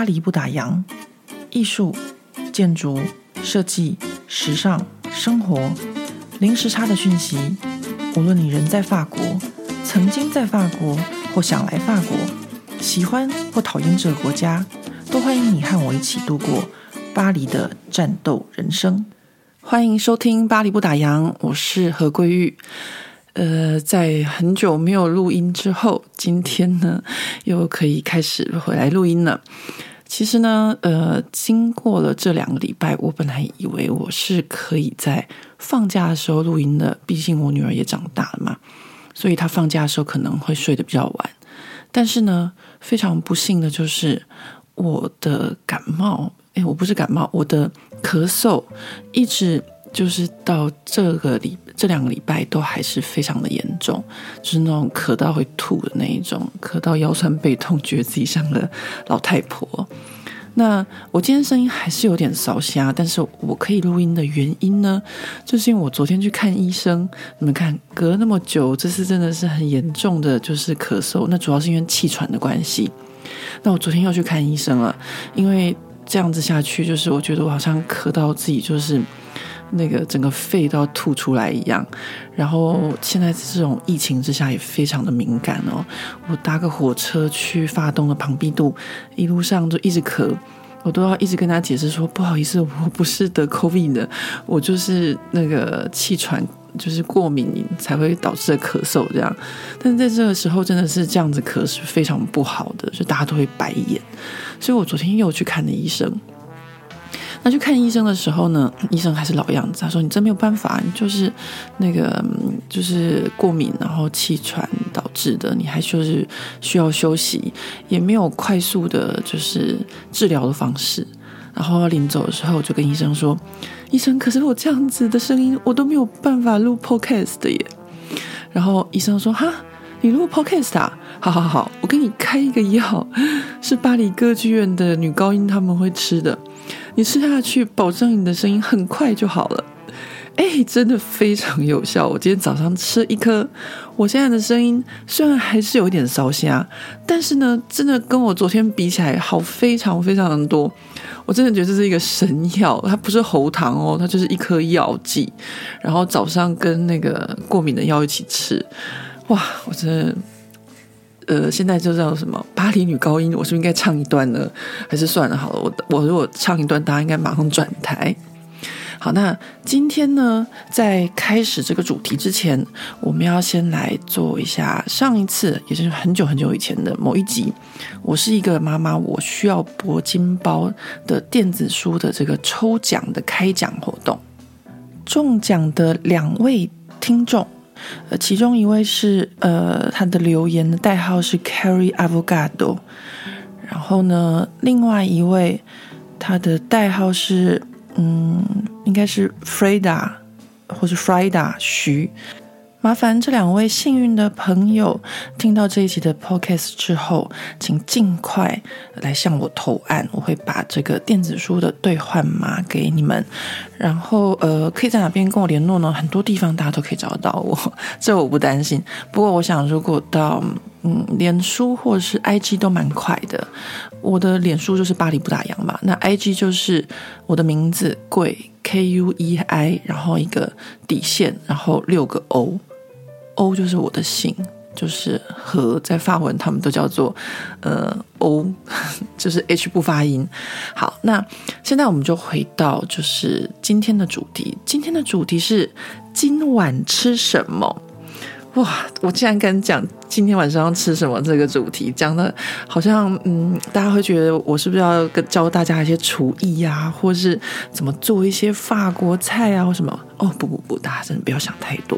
巴黎不打烊，艺术、建筑、设计、时尚、生活，零时差的讯息。无论你人在法国，曾经在法国，或想来法国，喜欢或讨厌这个国家，都欢迎你和我一起度过巴黎的战斗人生。欢迎收听《巴黎不打烊》，我是何桂玉。呃，在很久没有录音之后，今天呢又可以开始回来录音了。其实呢，呃，经过了这两个礼拜，我本来以为我是可以在放假的时候录音的，毕竟我女儿也长大了嘛，所以她放假的时候可能会睡得比较晚。但是呢，非常不幸的就是我的感冒，诶，我不是感冒，我的咳嗽一直。就是到这个礼这两个礼拜都还是非常的严重，就是那种咳到会吐的那一种，咳到腰酸背痛，觉得自己像个老太婆。那我今天声音还是有点烧瞎，但是我可以录音的原因呢，就是因为我昨天去看医生。你们看，隔了那么久，这次真的是很严重的，就是咳嗽。那主要是因为气喘的关系。那我昨天又去看医生了，因为这样子下去，就是我觉得我好像咳到自己就是。那个整个肺都要吐出来一样，然后现在这种疫情之下也非常的敏感哦。我搭个火车去发东的庞毕度，一路上就一直咳，我都要一直跟他解释说不好意思，我不是得 COVID 的，我就是那个气喘，就是过敏才会导致的咳嗽这样。但是在这个时候真的是这样子咳是非常不好的，就大家都会白眼。所以我昨天又去看了医生。那去看医生的时候呢，医生还是老样子，他说：“你真没有办法，你就是那个就是过敏，然后气喘导致的，你还就是需要休息，也没有快速的就是治疗的方式。”然后临走的时候，我就跟医生说：“医生，可是我这样子的声音，我都没有办法录 podcast 的耶。”然后医生说：“哈，你录 podcast 啊？好好好，我给你开一个药，是巴黎歌剧院的女高音他们会吃的。”你吃下去，保证你的声音很快就好了。哎，真的非常有效。我今天早上吃一颗，我现在的声音虽然还是有一点烧瞎，但是呢，真的跟我昨天比起来好非常非常的多。我真的觉得这是一个神药，它不是喉糖哦，它就是一颗药剂。然后早上跟那个过敏的药一起吃，哇，我真的。呃，现在就叫什么巴黎女高音，我是不是应该唱一段呢？还是算了好了，我我如果唱一段，大家应该马上转台。好，那今天呢，在开始这个主题之前，我们要先来做一下上一次，也就是很久很久以前的某一集。我是一个妈妈，我需要铂金包的电子书的这个抽奖的开奖活动，中奖的两位听众。呃，其中一位是呃，他的留言的代号是 Carry Avogado，然后呢，另外一位他的代号是嗯，应该是 Freda 或是 Frida 徐。麻烦这两位幸运的朋友听到这一集的 podcast 之后，请尽快来向我投案，我会把这个电子书的兑换码给你们。然后，呃，可以在哪边跟我联络呢？很多地方大家都可以找得到我，这我不担心。不过，我想如果到嗯，脸书或者是 IG 都蛮快的。我的脸书就是巴黎不打烊嘛，那 IG 就是我的名字桂 K U E I，然后一个底线，然后六个 O。O 就是我的姓，就是和在法文他们都叫做呃 O，就是 H 不发音。好，那现在我们就回到就是今天的主题。今天的主题是今晚吃什么？哇！我竟然敢讲今天晚上要吃什么这个主题，讲的好像嗯，大家会觉得我是不是要跟教大家一些厨艺啊，或是怎么做一些法国菜啊，或什么？哦，不不不，大家真的不要想太多。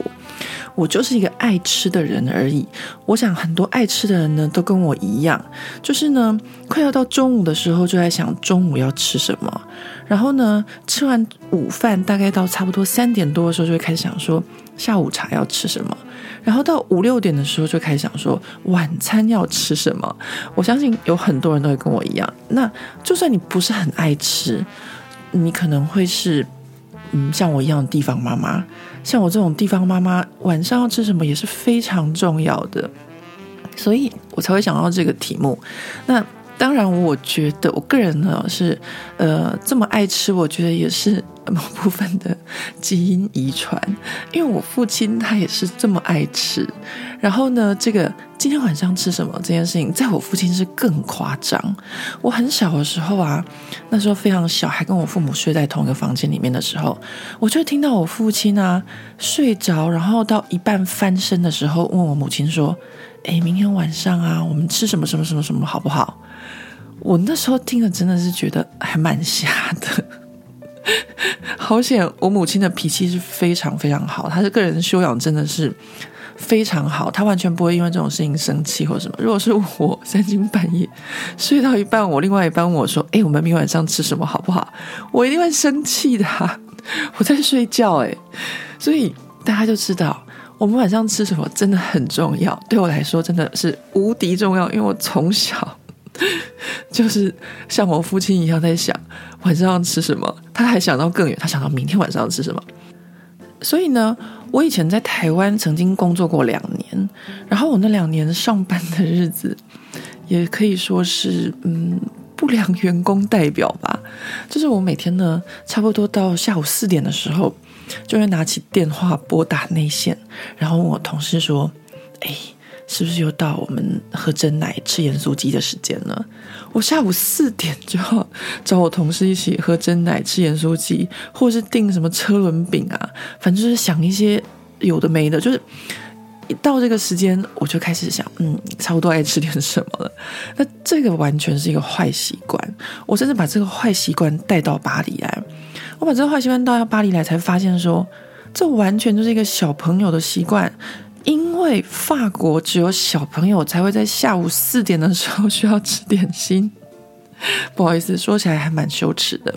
我就是一个爱吃的人而已。我想很多爱吃的人呢，都跟我一样，就是呢，快要到中午的时候，就在想中午要吃什么。然后呢，吃完午饭，大概到差不多三点多的时候，就会开始想说下午茶要吃什么。然后到五六点的时候，就开始想说晚餐要吃什么。我相信有很多人都会跟我一样。那就算你不是很爱吃，你可能会是嗯，像我一样的地方妈妈。像我这种地方妈妈，晚上要吃什么也是非常重要的，所以我才会想到这个题目。那当然，我觉得我个人呢是呃这么爱吃，我觉得也是某部分的基因遗传，因为我父亲他也是这么爱吃。然后呢，这个今天晚上吃什么这件事情，在我父亲是更夸张。我很小的时候啊，那时候非常小，还跟我父母睡在同一个房间里面的时候，我就听到我父亲啊睡着，然后到一半翻身的时候，问我母亲说：“哎，明天晚上啊，我们吃什么什么什么什么好不好？”我那时候听了真的是觉得还蛮吓的。好险，我母亲的脾气是非常非常好，她的个人修养真的是。非常好，她完全不会因为这种事情生气或什么。如果是我三更半夜 睡到一半，我另外一半问我说：“ 哎，我们明晚上吃什么好不好？”我一定会生气的啊。我在睡觉哎，所以大家就知道我们晚上吃什么真的很重要。对我来说真的是无敌重要，因为我从小 就是像我父亲一样在想晚上要吃什么，他还想到更远，他想到明天晚上要吃什么。所以呢，我以前在台湾曾经工作过两年，然后我那两年上班的日子，也可以说是嗯不良员工代表吧。就是我每天呢，差不多到下午四点的时候，就会拿起电话拨打内线，然后问我同事说：“哎。”是不是又到我们喝真奶吃盐酥鸡的时间了？我下午四点就要找我同事一起喝真奶吃盐酥鸡，或是订什么车轮饼啊，反正就是想一些有的没的。就是一到这个时间，我就开始想，嗯，差不多爱吃点什么了。那这个完全是一个坏习惯。我甚至把这个坏习惯带到巴黎来。我把这个坏习惯带到巴黎来，才发现说，这完全就是一个小朋友的习惯。因为法国只有小朋友才会在下午四点的时候需要吃点心，不好意思，说起来还蛮羞耻的，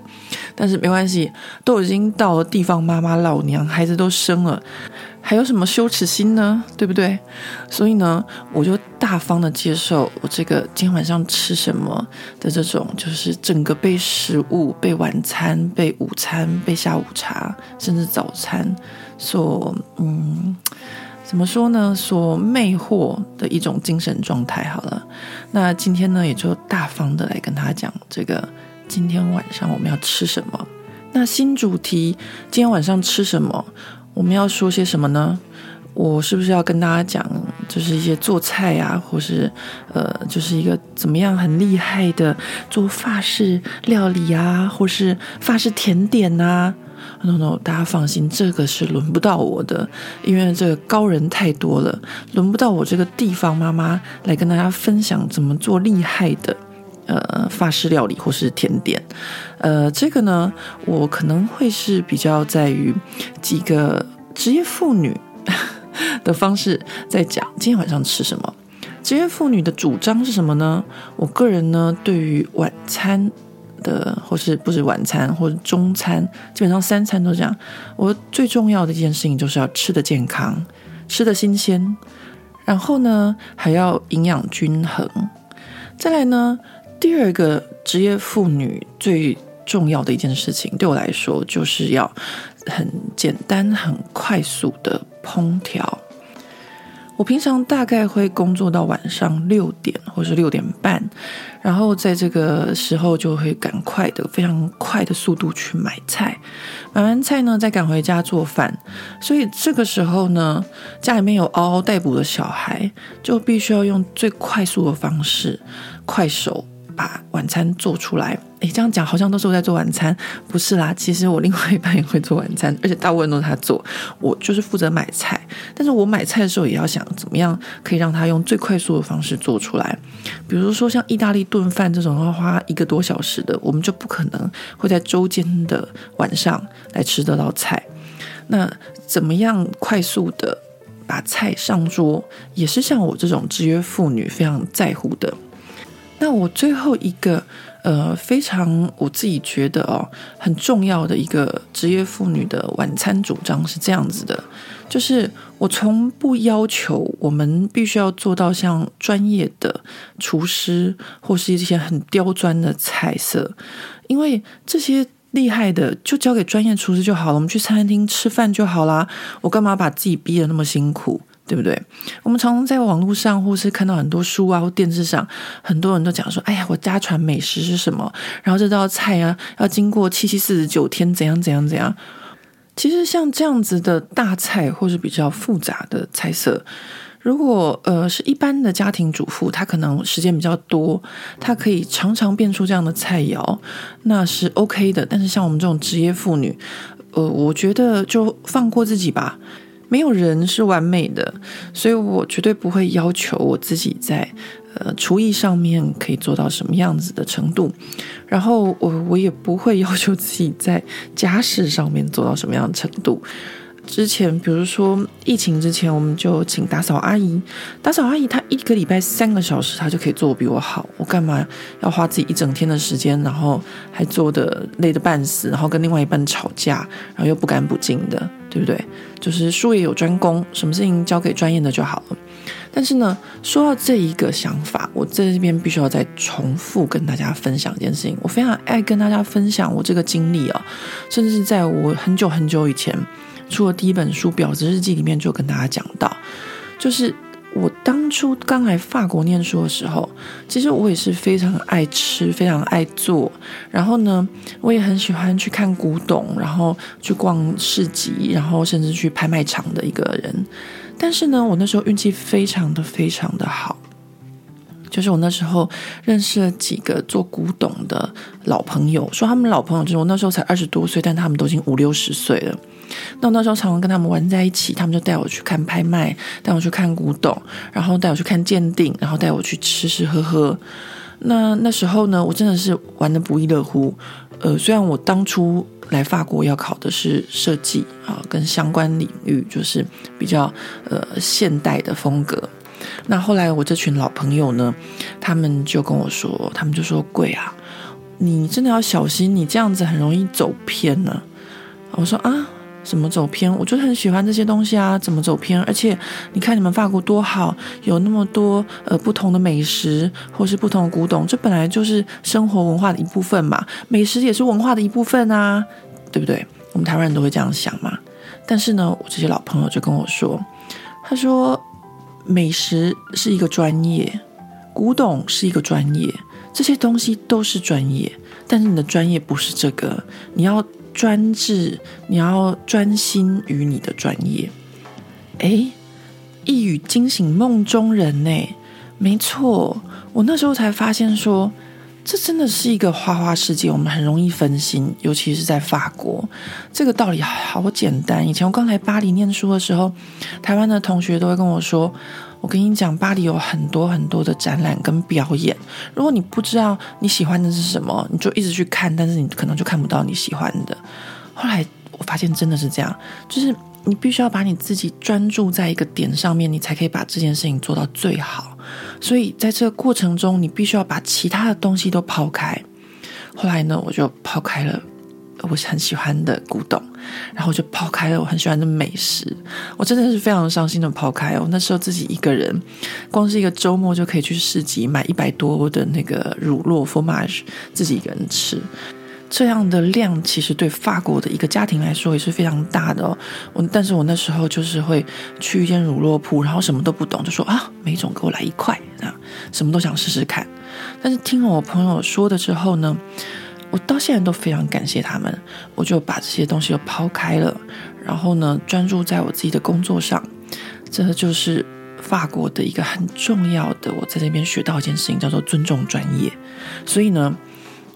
但是没关系，都已经到了地方妈妈老娘，孩子都生了，还有什么羞耻心呢？对不对？所以呢，我就大方的接受我这个今天晚上吃什么的这种，就是整个被食物、被晚餐、被午餐、被下午茶，甚至早餐所嗯。怎么说呢？所魅惑的一种精神状态。好了，那今天呢，也就大方的来跟他讲这个今天晚上我们要吃什么。那新主题，今天晚上吃什么？我们要说些什么呢？我是不是要跟大家讲，就是一些做菜啊，或是呃，就是一个怎么样很厉害的做法式料理啊，或是法式甜点啊？No no，大家放心，这个是轮不到我的，因为这个高人太多了，轮不到我这个地方妈妈来跟大家分享怎么做厉害的呃法式料理或是甜点。呃，这个呢，我可能会是比较在于几个职业妇女 的方式在讲今天晚上吃什么。职业妇女的主张是什么呢？我个人呢，对于晚餐。的，或是不是晚餐，或者中餐，基本上三餐都这样。我最重要的一件事情就是要吃得健康，吃得新鲜，然后呢还要营养均衡。再来呢，第二个职业妇女最重要的一件事情，对我来说就是要很简单、很快速的烹调。我平常大概会工作到晚上六点或是六点半，然后在这个时候就会赶快的、非常快的速度去买菜，买完菜呢再赶回家做饭。所以这个时候呢，家里面有嗷嗷待哺的小孩，就必须要用最快速的方式，快手。把晚餐做出来，诶，这样讲好像都是我在做晚餐，不是啦。其实我另外一半也会做晚餐，而且大部分都是他做，我就是负责买菜。但是我买菜的时候也要想怎么样可以让他用最快速的方式做出来。比如说像意大利炖饭这种要花一个多小时的，我们就不可能会在周间的晚上来吃这道菜。那怎么样快速的把菜上桌，也是像我这种职业妇女非常在乎的。那我最后一个呃，非常我自己觉得哦很重要的一个职业妇女的晚餐主张是这样子的，就是我从不要求我们必须要做到像专业的厨师或是一些很刁钻的菜色，因为这些厉害的就交给专业厨师就好了，我们去餐厅吃饭就好啦，我干嘛把自己逼得那么辛苦？对不对？我们常常在网络上，或是看到很多书啊，或电视上，很多人都讲说：“哎呀，我家传美食是什么？然后这道菜啊，要经过七七四十九天，怎样怎样怎样。”其实像这样子的大菜，或是比较复杂的菜色，如果呃是一般的家庭主妇，她可能时间比较多，她可以常常变出这样的菜肴，那是 OK 的。但是像我们这种职业妇女，呃，我觉得就放过自己吧。没有人是完美的，所以我绝对不会要求我自己在呃厨艺上面可以做到什么样子的程度，然后我我也不会要求自己在家事上面做到什么样的程度。之前，比如说疫情之前，我们就请打扫阿姨。打扫阿姨她一个礼拜三个小时，她就可以做比我好。我干嘛要花自己一整天的时间，然后还做的累得半死，然后跟另外一半吵架，然后又不干不净的，对不对？就是术业有专攻，什么事情交给专业的就好了。但是呢，说到这一个想法，我在这边必须要再重复跟大家分享一件事情。我非常爱跟大家分享我这个经历哦，甚至在我很久很久以前。出了第一本书《婊子日记》里面就跟大家讲到，就是我当初刚来法国念书的时候，其实我也是非常爱吃、非常爱做，然后呢，我也很喜欢去看古董，然后去逛市集，然后甚至去拍卖场的一个人。但是呢，我那时候运气非常的、非常的好。就是我那时候认识了几个做古董的老朋友，说他们老朋友就是我那时候才二十多岁，但他们都已经五六十岁了。那我那时候常常跟他们玩在一起，他们就带我去看拍卖，带我去看古董，然后带我去看鉴定，然后带我去吃吃喝喝。那那时候呢，我真的是玩得不亦乐乎。呃，虽然我当初来法国要考的是设计啊，跟相关领域就是比较呃现代的风格。那后来我这群老朋友呢，他们就跟我说，他们就说：“贵啊，你真的要小心，你这样子很容易走偏呢。”我说：“啊，怎么走偏？我就很喜欢这些东西啊，怎么走偏？而且你看你们法国多好，有那么多呃不同的美食，或是不同的古董，这本来就是生活文化的一部分嘛，美食也是文化的一部分啊，对不对？我们台湾人都会这样想嘛。但是呢，我这些老朋友就跟我说，他说。”美食是一个专业，古董是一个专业，这些东西都是专业。但是你的专业不是这个，你要专制，你要专心于你的专业。诶，一语惊醒梦中人呢？没错，我那时候才发现说。这真的是一个花花世界，我们很容易分心，尤其是在法国。这个道理好简单。以前我刚来巴黎念书的时候，台湾的同学都会跟我说：“我跟你讲，巴黎有很多很多的展览跟表演。如果你不知道你喜欢的是什么，你就一直去看，但是你可能就看不到你喜欢的。”后来我发现真的是这样，就是你必须要把你自己专注在一个点上面，你才可以把这件事情做到最好。所以在这个过程中，你必须要把其他的东西都抛开。后来呢，我就抛开了我很喜欢的古董，然后就抛开了我很喜欢的美食。我真的是非常伤心的抛开哦。那时候自己一个人，光是一个周末就可以去市集买一百多的那个乳酪 formage，自己一个人吃。这样的量其实对法国的一个家庭来说也是非常大的哦。我但是我那时候就是会去一间乳酪铺，然后什么都不懂，就说啊，每种给我来一块啊，什么都想试试看。但是听了我朋友说的之后呢，我到现在都非常感谢他们。我就把这些东西都抛开了，然后呢，专注在我自己的工作上。这就是法国的一个很重要的，我在这边学到一件事情，叫做尊重专业。所以呢。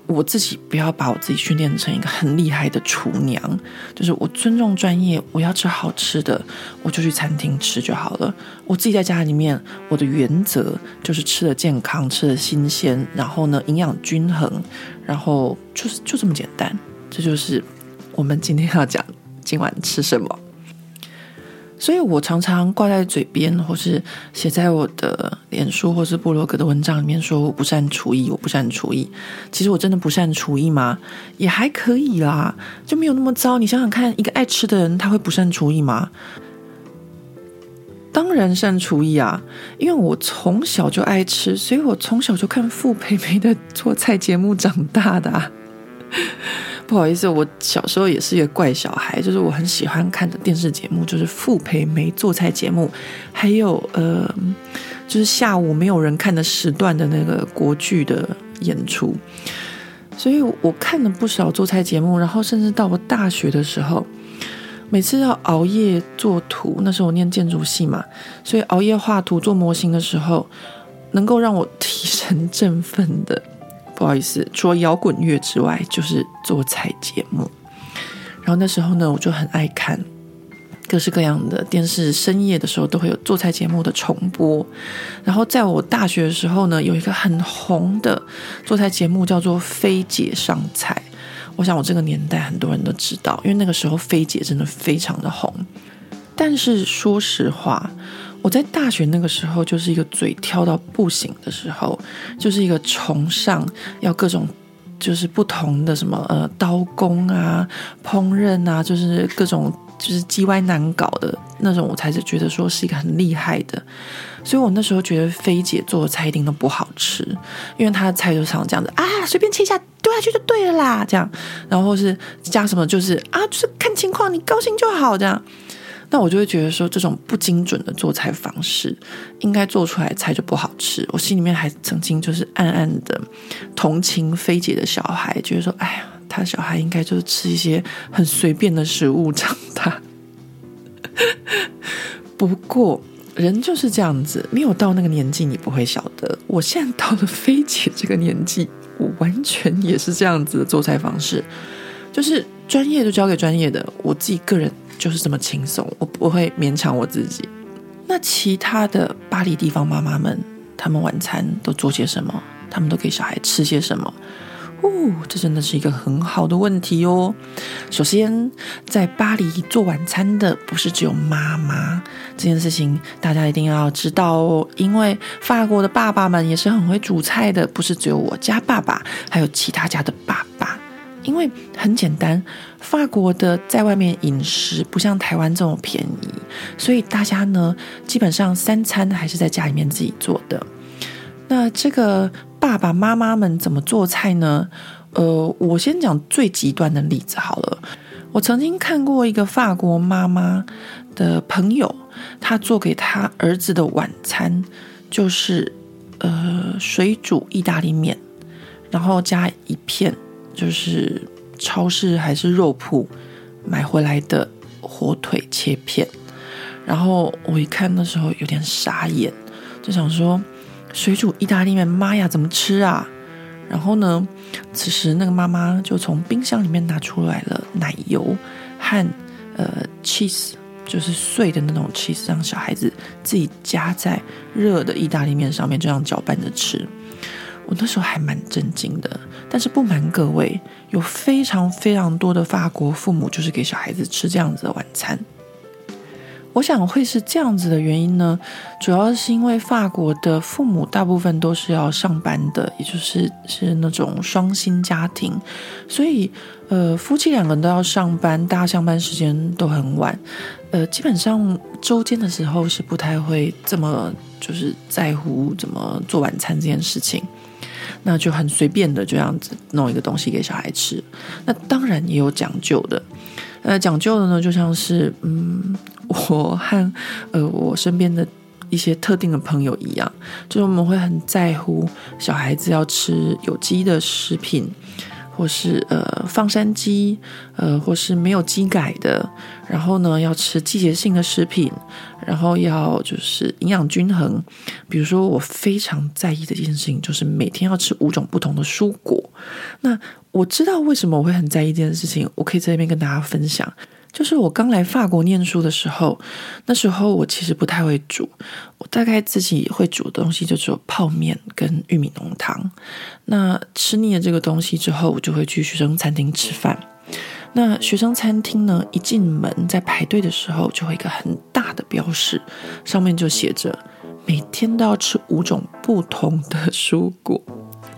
我自己不要把我自己训练成一个很厉害的厨娘，就是我尊重专业，我要吃好吃的，我就去餐厅吃就好了。我自己在家里面，我的原则就是吃的健康，吃的新鲜，然后呢，营养均衡，然后就是就这么简单。这就是我们今天要讲今晚吃什么。所以我常常挂在嘴边，或是写在我的脸书或是部落格的文章里面，说我不善厨艺，我不善厨艺。其实我真的不善厨艺吗？也还可以啦，就没有那么糟。你想想看，一个爱吃的人，他会不善厨艺吗？当然善厨艺啊，因为我从小就爱吃，所以我从小就看傅培梅的做菜节目长大的啊。不好意思，我小时候也是一个怪小孩，就是我很喜欢看的电视节目就是傅培梅做菜节目，还有呃，就是下午没有人看的时段的那个国剧的演出，所以我看了不少做菜节目，然后甚至到我大学的时候，每次要熬夜做图，那时候我念建筑系嘛，所以熬夜画图做模型的时候，能够让我提神振奋的。不好意思，除了摇滚乐之外，就是做菜节目。然后那时候呢，我就很爱看各式各样的电视，深夜的时候都会有做菜节目的重播。然后在我大学的时候呢，有一个很红的做菜节目叫做《菲姐上菜》。我想我这个年代很多人都知道，因为那个时候菲姐真的非常的红。但是说实话，我在大学那个时候就是一个嘴挑到不行的时候，就是一个崇尚要各种就是不同的什么呃刀工啊、烹饪啊，就是各种就是叽歪难搞的那种，我才是觉得说是一个很厉害的。所以我那时候觉得菲姐做的菜一定都不好吃，因为她的菜就常这样子啊，随便切一下丢下去就对了啦，这样，然后是加什么就是啊，就是看情况，你高兴就好这样。那我就会觉得说，这种不精准的做菜方式，应该做出来菜就不好吃。我心里面还曾经就是暗暗的同情菲姐的小孩，觉得说，哎呀，他小孩应该就是吃一些很随便的食物长大。不过人就是这样子，没有到那个年纪，你不会晓得。我现在到了菲姐这个年纪，我完全也是这样子的做菜方式，就是专业就交给专业的，我自己个人。就是这么轻松，我不会勉强我自己。那其他的巴黎地方妈妈们，他们晚餐都做些什么？他们都给小孩吃些什么？哦，这真的是一个很好的问题哦。首先，在巴黎做晚餐的不是只有妈妈，这件事情大家一定要知道哦。因为法国的爸爸们也是很会煮菜的，不是只有我家爸爸，还有其他家的爸爸。因为很简单，法国的在外面饮食不像台湾这么便宜，所以大家呢基本上三餐还是在家里面自己做的。那这个爸爸妈妈们怎么做菜呢？呃，我先讲最极端的例子好了。我曾经看过一个法国妈妈的朋友，他做给他儿子的晚餐就是呃水煮意大利面，然后加一片。就是超市还是肉铺买回来的火腿切片，然后我一看那时候有点傻眼，就想说水煮意大利面，妈呀，怎么吃啊？然后呢，此时那个妈妈就从冰箱里面拿出来了奶油和呃 cheese，就是碎的那种 cheese，让小孩子自己夹在热的意大利面上面，这样搅拌着吃。我那时候还蛮震惊的，但是不瞒各位，有非常非常多的法国父母就是给小孩子吃这样子的晚餐。我想会是这样子的原因呢，主要是因为法国的父母大部分都是要上班的，也就是是那种双薪家庭，所以呃夫妻两个人都要上班，大家上班时间都很晚，呃基本上周间的时候是不太会这么就是在乎怎么做晚餐这件事情。那就很随便的这样子弄一个东西给小孩吃，那当然也有讲究的。呃，讲究的呢，就像是嗯，我和呃我身边的一些特定的朋友一样，就是我们会很在乎小孩子要吃有机的食品。或是呃放山鸡，呃或是没有鸡改的，然后呢要吃季节性的食品，然后要就是营养均衡。比如说我非常在意的一件事情就是每天要吃五种不同的蔬果。那我知道为什么我会很在意这件事情，我可以在这边跟大家分享。就是我刚来法国念书的时候，那时候我其实不太会煮，我大概自己会煮的东西就只有泡面跟玉米浓汤。那吃腻了这个东西之后，我就会去学生餐厅吃饭。那学生餐厅呢，一进门在排队的时候，就会一个很大的标识，上面就写着每天都要吃五种不同的蔬果。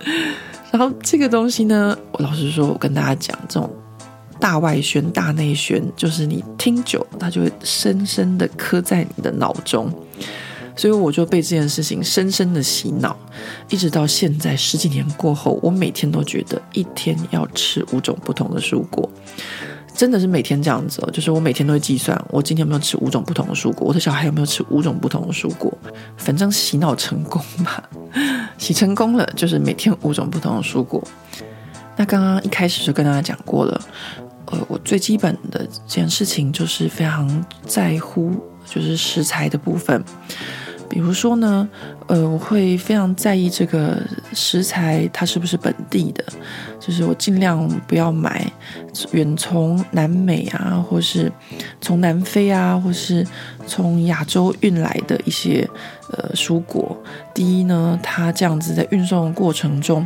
然后这个东西呢，我老实说，我跟大家讲这种。大外宣、大内宣，就是你听久，它就会深深的刻在你的脑中。所以我就被这件事情深深的洗脑，一直到现在十几年过后，我每天都觉得一天要吃五种不同的蔬果，真的是每天这样子。就是我每天都会计算，我今天有没有吃五种不同的蔬果，我的小孩有没有吃五种不同的蔬果，反正洗脑成功吧，洗成功了，就是每天五种不同的蔬果。那刚刚一开始就跟大家讲过了，呃，我最基本的这件事情就是非常在乎，就是食材的部分。比如说呢，呃，我会非常在意这个食材它是不是本地的，就是我尽量不要买远从南美啊，或是从南非啊，或是从亚洲运来的一些呃蔬果。第一呢，它这样子在运送的过程中，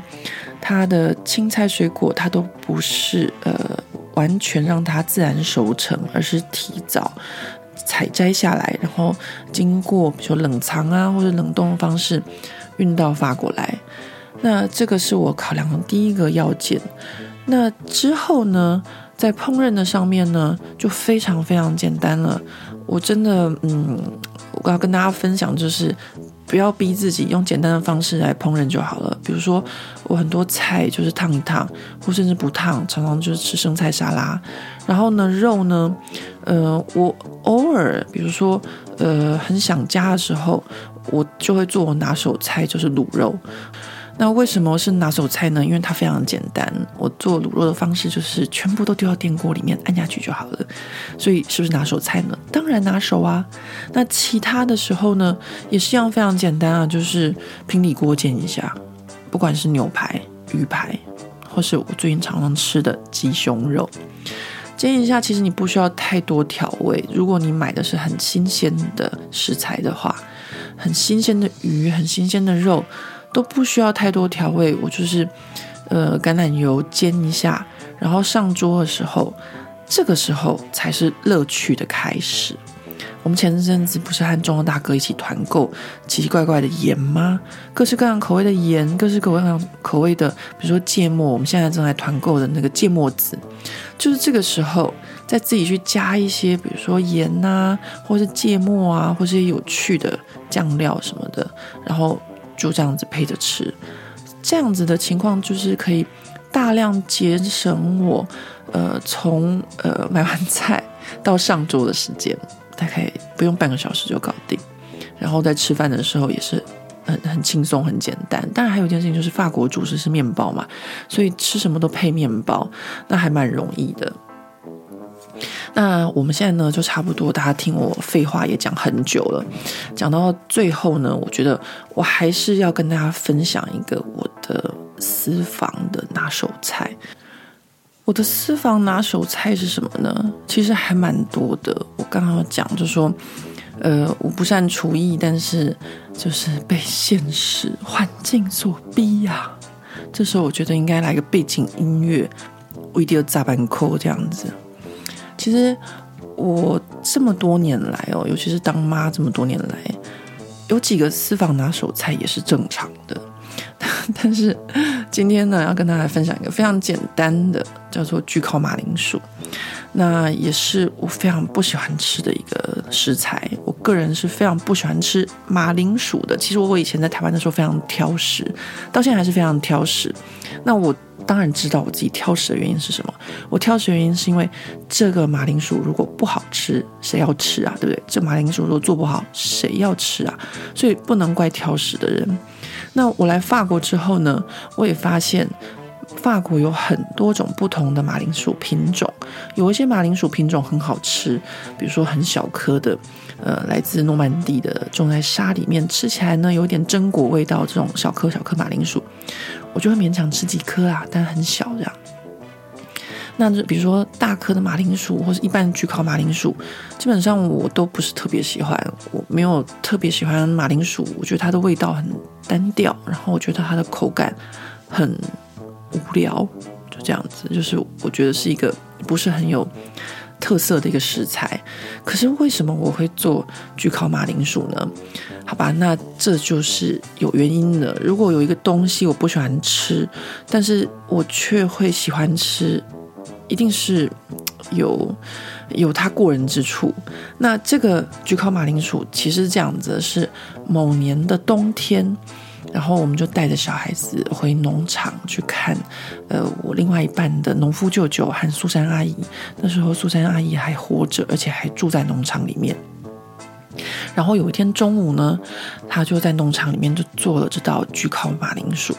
它的青菜水果它都不是呃完全让它自然熟成，而是提早。采摘下来，然后经过比如说冷藏啊或者冷冻的方式运到法国来，那这个是我考量的第一个要件。那之后呢，在烹饪的上面呢，就非常非常简单了。我真的，嗯，我要跟大家分享就是。不要逼自己，用简单的方式来烹饪就好了。比如说，我很多菜就是烫一烫，或甚至不烫，常常就是吃生菜沙拉。然后呢，肉呢，呃，我偶尔，比如说，呃，很想家的时候，我就会做我拿手菜，就是卤肉。那为什么是拿手菜呢？因为它非常简单。我做卤肉的方式就是全部都丢到电锅里面，按下去就好了。所以是不是拿手菜呢？当然拿手啊。那其他的时候呢，也是一样非常简单啊，就是平底锅煎一下，不管是牛排、鱼排，或是我最近常常吃的鸡胸肉，煎一下。其实你不需要太多调味。如果你买的是很新鲜的食材的话，很新鲜的鱼，很新鲜的肉。都不需要太多调味，我就是，呃，橄榄油煎一下，然后上桌的时候，这个时候才是乐趣的开始。我们前阵子不是和中央大哥一起团购奇奇怪怪的盐吗？各式各样口味的盐，各式各样口味的，比如说芥末，我们现在正在团购的那个芥末籽，就是这个时候再自己去加一些，比如说盐啊，或是芥末啊，或是有趣的酱料什么的，然后。就这样子配着吃，这样子的情况就是可以大量节省我呃从呃买完菜到上桌的时间，大概不用半个小时就搞定。然后在吃饭的时候也是很很轻松很简单。当然还有一件事情就是法国主食是面包嘛，所以吃什么都配面包，那还蛮容易的。那我们现在呢，就差不多，大家听我废话也讲很久了，讲到最后呢，我觉得我还是要跟大家分享一个我的私房的拿手菜。我的私房拿手菜是什么呢？其实还蛮多的。我刚刚讲就说，呃，我不善厨艺，但是就是被现实环境所逼呀、啊。这时候我觉得应该来个背景音乐，我一定要砸板扣这样子。其实我这么多年来哦，尤其是当妈这么多年来，有几个私房拿手菜也是正常的。但是今天呢，要跟大家分享一个非常简单的，叫做焗烤马铃薯。那也是我非常不喜欢吃的一个食材。我个人是非常不喜欢吃马铃薯的。其实我以前在台湾的时候非常挑食，到现在还是非常挑食。那我。当然知道我自己挑食的原因是什么。我挑食的原因是因为这个马铃薯如果不好吃，谁要吃啊？对不对？这马铃薯如果做不好，谁要吃啊？所以不能怪挑食的人。那我来法国之后呢，我也发现法国有很多种不同的马铃薯品种，有一些马铃薯品种很好吃，比如说很小颗的，呃，来自诺曼底的，种在沙里面，吃起来呢有点榛果味道，这种小颗小颗马铃薯。我就会勉强吃几颗啊，但很小这样。那就比如说大颗的马铃薯，或是一般焗烤马铃薯，基本上我都不是特别喜欢。我没有特别喜欢马铃薯，我觉得它的味道很单调，然后我觉得它的口感很无聊，就这样子。就是我觉得是一个不是很有特色的一个食材。可是为什么我会做焗烤马铃薯呢？好吧，那这就是有原因的。如果有一个东西我不喜欢吃，但是我却会喜欢吃，一定是有有它过人之处。那这个焗烤马铃薯其实这样子是某年的冬天，然后我们就带着小孩子回农场去看，呃，我另外一半的农夫舅舅和苏珊阿姨。那时候苏珊阿姨还活着，而且还住在农场里面。然后有一天中午呢，他就在农场里面就做了这道焗烤马铃薯。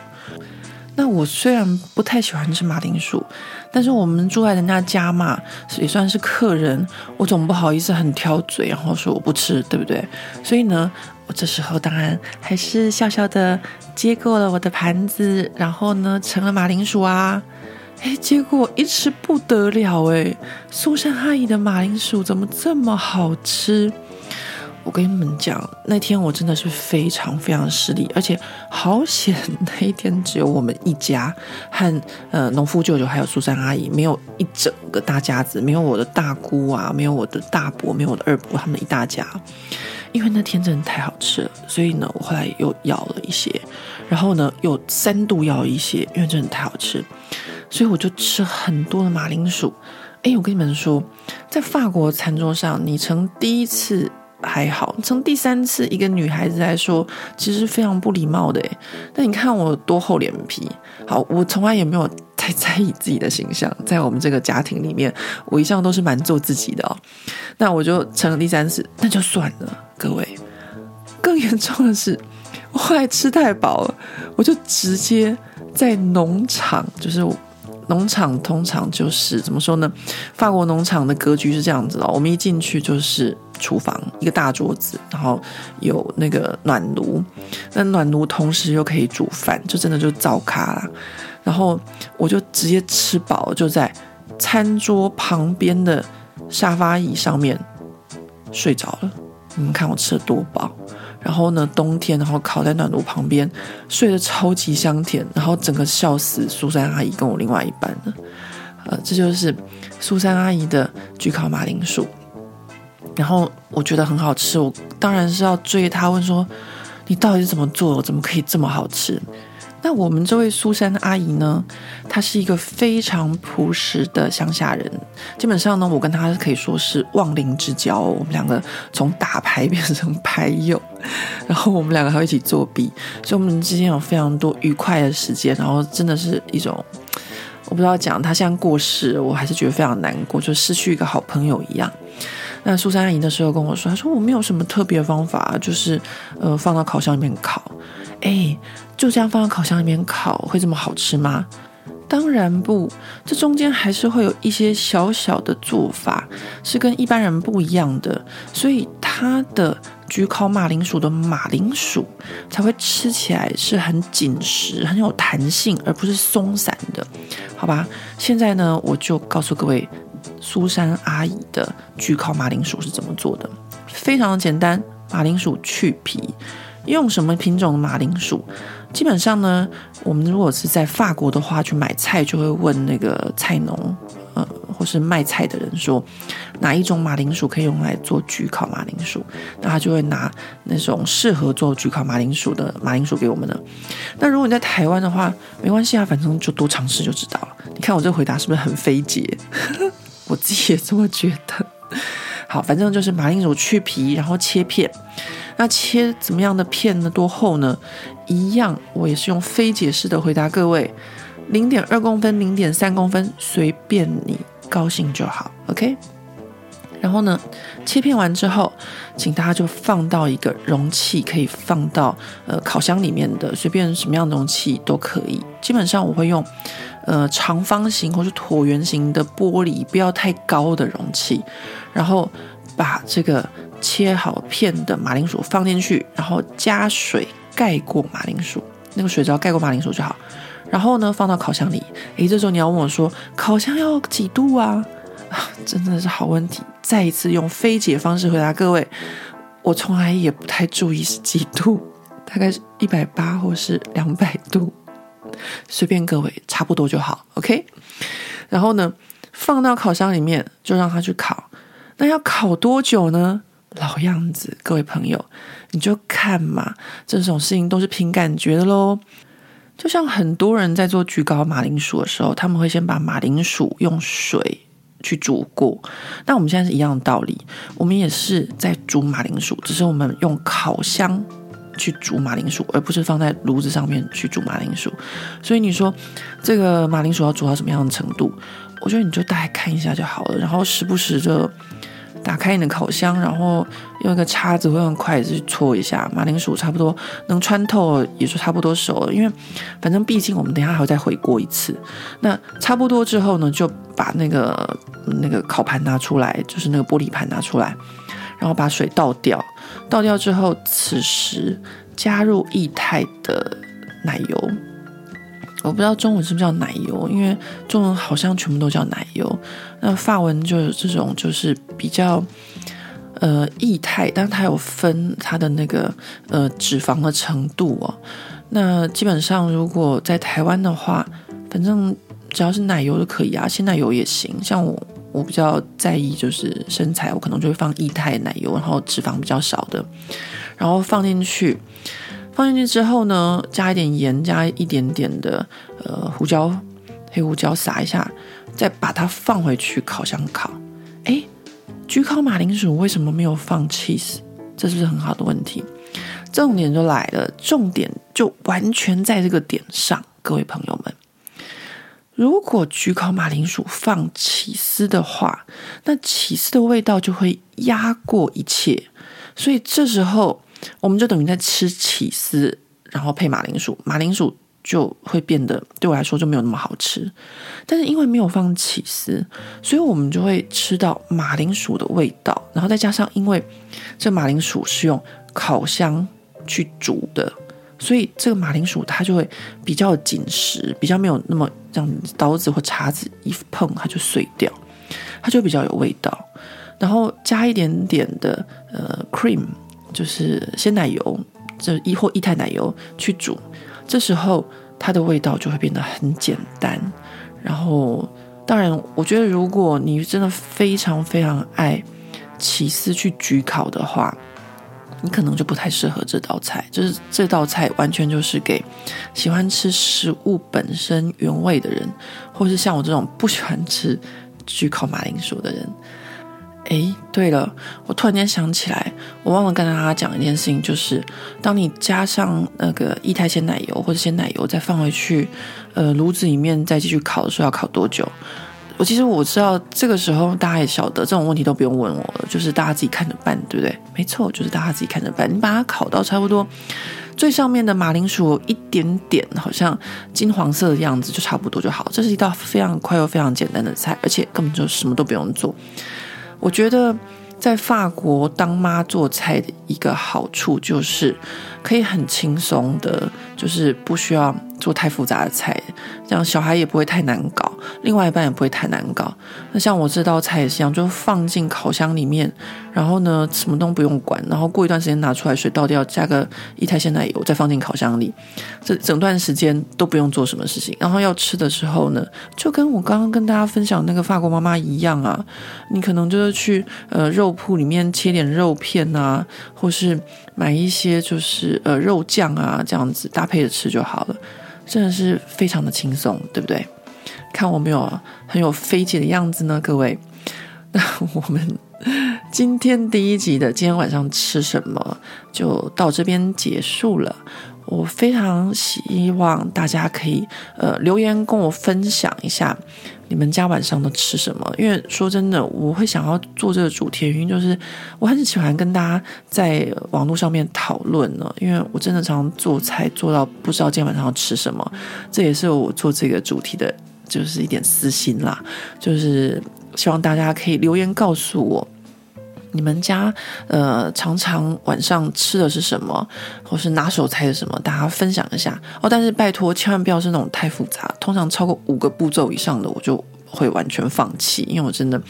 那我虽然不太喜欢吃马铃薯，但是我们住在人家家嘛，也算是客人，我总不好意思很挑嘴，然后说我不吃，对不对？所以呢，我这时候当然还是笑笑的接过了我的盘子，然后呢盛了马铃薯啊，哎，结果一吃不得了哎，苏珊阿姨的马铃薯怎么这么好吃？我跟你们讲，那天我真的是非常非常失礼，而且好险 那一天只有我们一家和呃农夫舅舅还有苏珊阿姨，没有一整个大家子，没有我的大姑啊，没有我的大伯，没有我的二伯，他们一大家。因为那天真的太好吃了，所以呢，我后来又要了一些，然后呢又三度要一些，因为真的太好吃，所以我就吃很多的马铃薯。哎，我跟你们说，在法国餐桌上，你曾第一次。还好，从第三次一个女孩子来说，其实非常不礼貌的诶。但你看我多厚脸皮，好，我从来也没有太 在意自己的形象，在我们这个家庭里面，我一向都是蛮做自己的哦。那我就成了第三次，那就算了。各位，更严重的是，我后来吃太饱了，我就直接在农场，就是。农场通常就是怎么说呢？法国农场的格局是这样子的，我们一进去就是厨房，一个大桌子，然后有那个暖炉，那暖炉同时又可以煮饭，就真的就灶咖啦。然后我就直接吃饱，就在餐桌旁边的沙发椅上面睡着了。你们看我吃的多饱。然后呢，冬天，然后烤在暖炉旁边，睡得超级香甜，然后整个笑死苏珊阿姨跟我另外一半了。呃，这就是苏珊阿姨的焗烤马铃薯。然后我觉得很好吃，我当然是要追他问说，你到底是怎么做的？怎么可以这么好吃？那我们这位苏珊阿姨呢？她是一个非常朴实的乡下人。基本上呢，我跟她可以说是忘年之交。我们两个从打牌变成牌友，然后我们两个还会一起作弊，所以我们之间有非常多愉快的时间。然后真的是一种，我不知道讲，他现在过世，我还是觉得非常难过，就失去一个好朋友一样。那苏珊阿姨那时候跟我说，她说我没有什么特别方法，就是呃放到烤箱里面烤。哎。就这样放到烤箱里面烤，会这么好吃吗？当然不，这中间还是会有一些小小的做法，是跟一般人不一样的，所以它的焗烤马铃薯的马铃薯才会吃起来是很紧实、很有弹性，而不是松散的，好吧？现在呢，我就告诉各位，苏珊阿姨的焗烤马铃薯是怎么做的，非常的简单，马铃薯去皮。用什么品种的马铃薯？基本上呢，我们如果是在法国的话，去买菜就会问那个菜农，呃，或是卖菜的人说，哪一种马铃薯可以用来做焗烤马铃薯？那他就会拿那种适合做焗烤马铃薯的马铃薯给我们的。那如果你在台湾的话，没关系啊，反正就多尝试就知道了。你看我这个回答是不是很飞捷？我自己也这么觉得。好，反正就是马铃薯去皮，然后切片。那切怎么样的片呢？多厚呢？一样，我也是用非解式的回答各位，零点二公分、零点三公分，随便你高兴就好。OK。然后呢，切片完之后，请大家就放到一个容器，可以放到呃烤箱里面的，随便什么样的容器都可以。基本上我会用呃长方形或是椭圆形的玻璃，不要太高的容器，然后把这个。切好片的马铃薯放进去，然后加水盖过马铃薯，那个水只要盖过马铃薯就好。然后呢，放到烤箱里。诶，这时候你要问我说，烤箱要几度啊？啊，真的是好问题。再一次用非解方式回答各位，我从来也不太注意是几度，大概是一百八或是两百度，随便各位，差不多就好。OK。然后呢，放到烤箱里面，就让它去烤。那要烤多久呢？老样子，各位朋友，你就看嘛，这种事情都是凭感觉的喽。就像很多人在做焗烤马铃薯的时候，他们会先把马铃薯用水去煮过。那我们现在是一样的道理，我们也是在煮马铃薯，只是我们用烤箱去煮马铃薯，而不是放在炉子上面去煮马铃薯。所以你说这个马铃薯要煮到什么样的程度？我觉得你就大概看一下就好了，然后时不时就。打开你的烤箱，然后用一个叉子或用筷子去搓一下马铃薯，差不多能穿透，也就差不多熟了。因为反正毕竟我们等下还会再回锅一次。那差不多之后呢，就把那个那个烤盘拿出来，就是那个玻璃盘拿出来，然后把水倒掉。倒掉之后，此时加入液态的奶油。我不知道中文是不是叫奶油，因为中文好像全部都叫奶油。那法文就有这种，就是比较呃液态，但它有分它的那个呃脂肪的程度哦。那基本上如果在台湾的话，反正只要是奶油都可以啊，鲜奶油也行。像我我比较在意就是身材，我可能就会放液态奶油，然后脂肪比较少的，然后放进去。放进去之后呢，加一点盐，加一点点的呃胡椒、黑胡椒撒一下，再把它放回去烤箱烤。哎，焗烤马铃薯为什么没有放 cheese？这是不是很好的问题？重点就来了，重点就完全在这个点上，各位朋友们。如果焗烤马铃薯放起司的话，那起司的味道就会压过一切，所以这时候。我们就等于在吃起司，然后配马铃薯，马铃薯就会变得对我来说就没有那么好吃。但是因为没有放起司，所以我们就会吃到马铃薯的味道。然后再加上，因为这马铃薯是用烤箱去煮的，所以这个马铃薯它就会比较紧实，比较没有那么像刀子或叉子一碰它就碎掉，它就比较有味道。然后加一点点的呃 cream。就是鲜奶油，这一或液态奶油去煮，这时候它的味道就会变得很简单。然后，当然，我觉得如果你真的非常非常爱起司去焗烤的话，你可能就不太适合这道菜。就是这道菜完全就是给喜欢吃食物本身原味的人，或是像我这种不喜欢吃焗烤马铃薯的人。哎，对了，我突然间想起来，我忘了跟大家讲一件事情，就是当你加上那个液态鲜奶油或者鲜奶油，再放回去，呃，炉子里面再继续烤的时候，要烤多久？我其实我知道，这个时候大家也晓得，这种问题都不用问我了，就是大家自己看着办，对不对？没错，就是大家自己看着办。你把它烤到差不多最上面的马铃薯一点点好像金黄色的样子，就差不多就好。这是一道非常快又非常简单的菜，而且根本就什么都不用做。我觉得在法国当妈做菜的一个好处就是，可以很轻松的，就是不需要做太复杂的菜，这样小孩也不会太难搞，另外一半也不会太难搞。那像我这道菜也是一样，就放进烤箱里面，然后呢，什么都不用管，然后过一段时间拿出来，水倒掉，加个液态鲜奶油，再放进烤箱里，这整段时间都不用做什么事情。然后要吃的时候呢，就跟我刚刚跟大家分享那个法国妈妈一样啊，你可能就是去呃肉铺里面切点肉片啊，或是买一些就是呃肉酱啊，这样子搭配着吃就好了。真的是非常的轻松，对不对？看我没有很有飞姐的样子呢，各位。那 我们今天第一集的今天晚上吃什么就到这边结束了。我非常希望大家可以呃留言跟我分享一下你们家晚上都吃什么。因为说真的，我会想要做这个主题，原因就是我很喜欢跟大家在网络上面讨论呢。因为我真的常常做菜做到不知道今天晚上要吃什么，这也是我做这个主题的，就是一点私心啦，就是希望大家可以留言告诉我。你们家呃，常常晚上吃的是什么，或是拿手菜是什么？大家分享一下哦。但是拜托，千万不要是那种太复杂，通常超过五个步骤以上的，我就会完全放弃。因为我真的，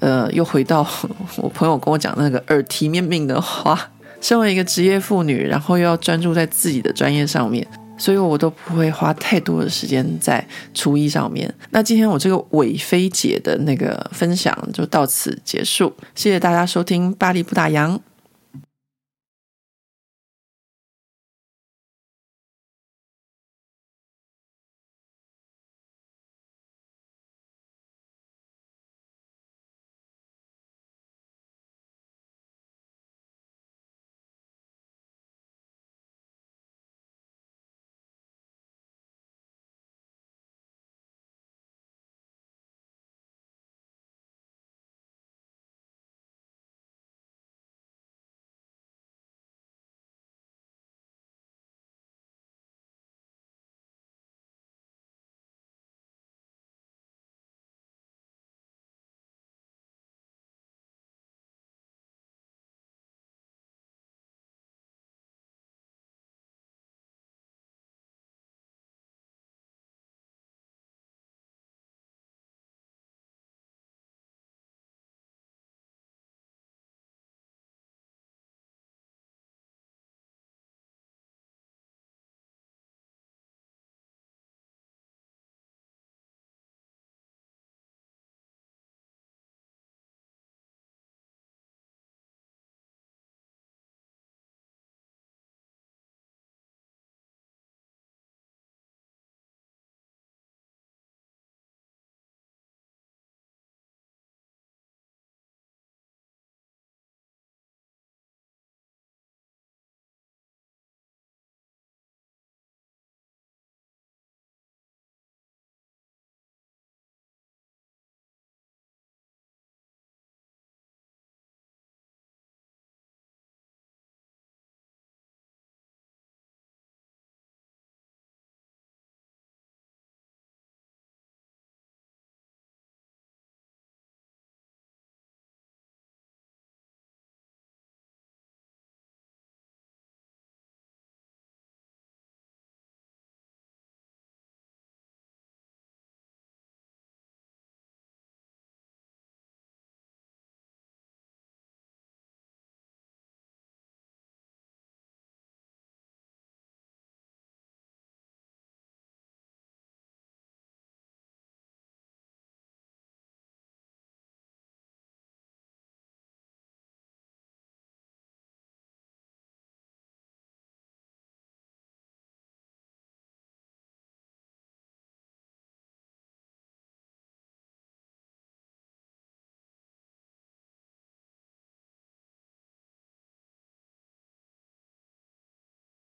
呃，又回到我朋友跟我讲那个耳提面命的话，身为一个职业妇女，然后又要专注在自己的专业上面。所以我都不会花太多的时间在厨艺上面。那今天我这个韦菲姐的那个分享就到此结束，谢谢大家收听《巴黎不打烊》。